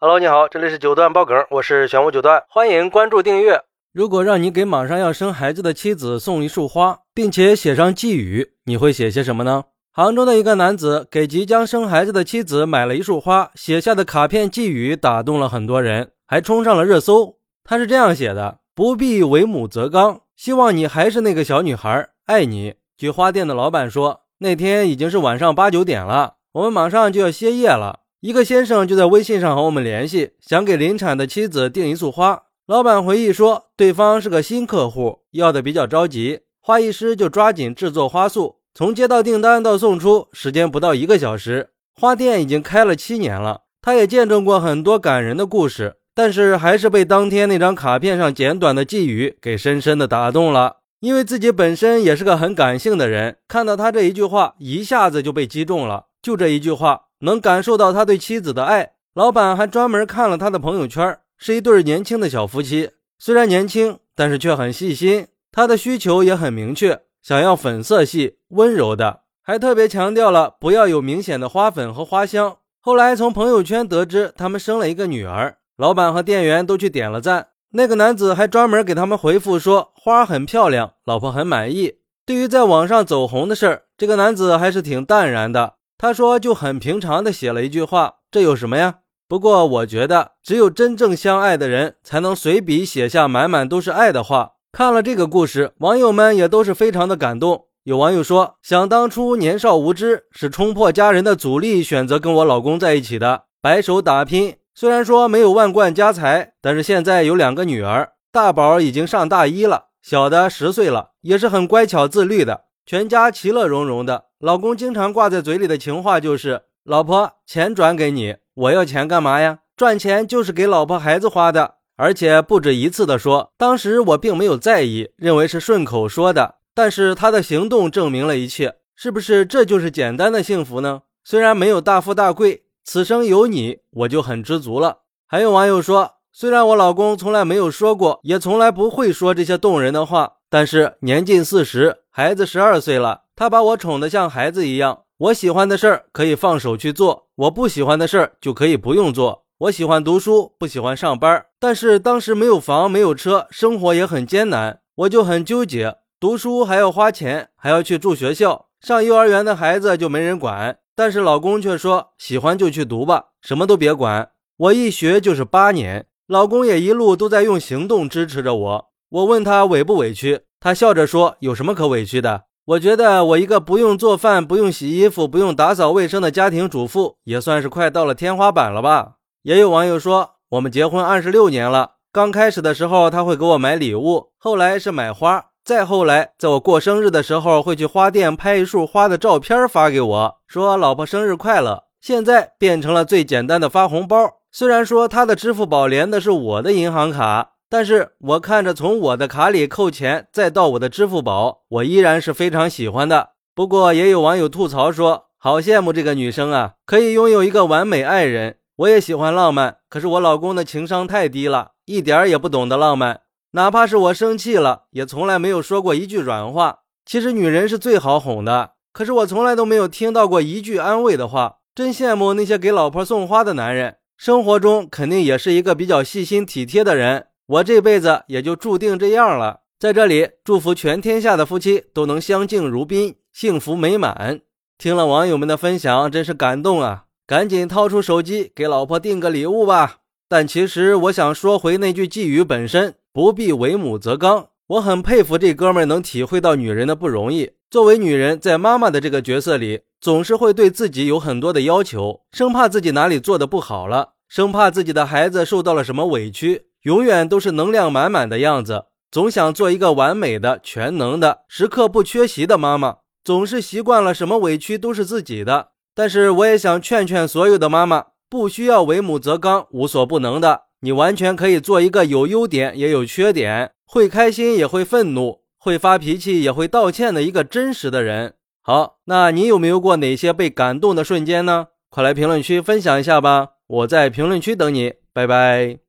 Hello，你好，这里是九段爆梗，我是玄武九段，欢迎关注订阅。如果让你给马上要生孩子的妻子送一束花，并且写上寄语，你会写些什么呢？杭州的一个男子给即将生孩子的妻子买了一束花，写下的卡片寄语打动了很多人，还冲上了热搜。他是这样写的：“不必为母则刚，希望你还是那个小女孩，爱你。”据花店的老板说，那天已经是晚上八九点了，我们马上就要歇业了。一个先生就在微信上和我们联系，想给临产的妻子订一束花。老板回忆说，对方是个新客户，要的比较着急，花艺师就抓紧制作花束。从接到订单到送出，时间不到一个小时。花店已经开了七年了，他也见证过很多感人的故事，但是还是被当天那张卡片上简短的寄语给深深的打动了。因为自己本身也是个很感性的人，看到他这一句话，一下子就被击中了。就这一句话。能感受到他对妻子的爱，老板还专门看了他的朋友圈，是一对年轻的小夫妻。虽然年轻，但是却很细心。他的需求也很明确，想要粉色系、温柔的，还特别强调了不要有明显的花粉和花香。后来从朋友圈得知他们生了一个女儿，老板和店员都去点了赞。那个男子还专门给他们回复说花很漂亮，老婆很满意。对于在网上走红的事儿，这个男子还是挺淡然的。他说：“就很平常的写了一句话，这有什么呀？不过我觉得，只有真正相爱的人才能随笔写下满满都是爱的话。”看了这个故事，网友们也都是非常的感动。有网友说：“想当初年少无知，是冲破家人的阻力，选择跟我老公在一起的，白手打拼。虽然说没有万贯家财，但是现在有两个女儿，大宝已经上大一了，小的十岁了，也是很乖巧自律的。”全家其乐融融的，老公经常挂在嘴里的情话就是：“老婆，钱转给你，我要钱干嘛呀？赚钱就是给老婆孩子花的。”而且不止一次的说，当时我并没有在意，认为是顺口说的。但是他的行动证明了一切，是不是这就是简单的幸福呢？虽然没有大富大贵，此生有你，我就很知足了。还有网友说，虽然我老公从来没有说过，也从来不会说这些动人的话。但是年近四十，孩子十二岁了，他把我宠得像孩子一样。我喜欢的事儿可以放手去做，我不喜欢的事儿就可以不用做。我喜欢读书，不喜欢上班。但是当时没有房，没有车，生活也很艰难，我就很纠结。读书还要花钱，还要去住学校，上幼儿园的孩子就没人管。但是老公却说，喜欢就去读吧，什么都别管。我一学就是八年，老公也一路都在用行动支持着我。我问他委不委屈，他笑着说：“有什么可委屈的？我觉得我一个不用做饭、不用洗衣服、不用打扫卫生的家庭主妇，也算是快到了天花板了吧。”也有网友说：“我们结婚二十六年了，刚开始的时候他会给我买礼物，后来是买花，再后来在我过生日的时候会去花店拍一束花的照片发给我，说老婆生日快乐。现在变成了最简单的发红包，虽然说他的支付宝连的是我的银行卡。”但是我看着从我的卡里扣钱，再到我的支付宝，我依然是非常喜欢的。不过也有网友吐槽说，好羡慕这个女生啊，可以拥有一个完美爱人。我也喜欢浪漫，可是我老公的情商太低了，一点儿也不懂得浪漫。哪怕是我生气了，也从来没有说过一句软话。其实女人是最好哄的，可是我从来都没有听到过一句安慰的话。真羡慕那些给老婆送花的男人，生活中肯定也是一个比较细心体贴的人。我这辈子也就注定这样了。在这里，祝福全天下的夫妻都能相敬如宾，幸福美满。听了网友们的分享，真是感动啊！赶紧掏出手机给老婆订个礼物吧。但其实我想说回那句寄语本身：不必为母则刚。我很佩服这哥们能体会到女人的不容易。作为女人，在妈妈的这个角色里，总是会对自己有很多的要求，生怕自己哪里做的不好了，生怕自己的孩子受到了什么委屈。永远都是能量满满的样子，总想做一个完美的、全能的、时刻不缺席的妈妈。总是习惯了什么委屈都是自己的。但是我也想劝劝所有的妈妈，不需要为母则刚、无所不能的。你完全可以做一个有优点也有缺点，会开心也会愤怒，会发脾气也会道歉的一个真实的人。好，那你有没有过哪些被感动的瞬间呢？快来评论区分享一下吧！我在评论区等你，拜拜。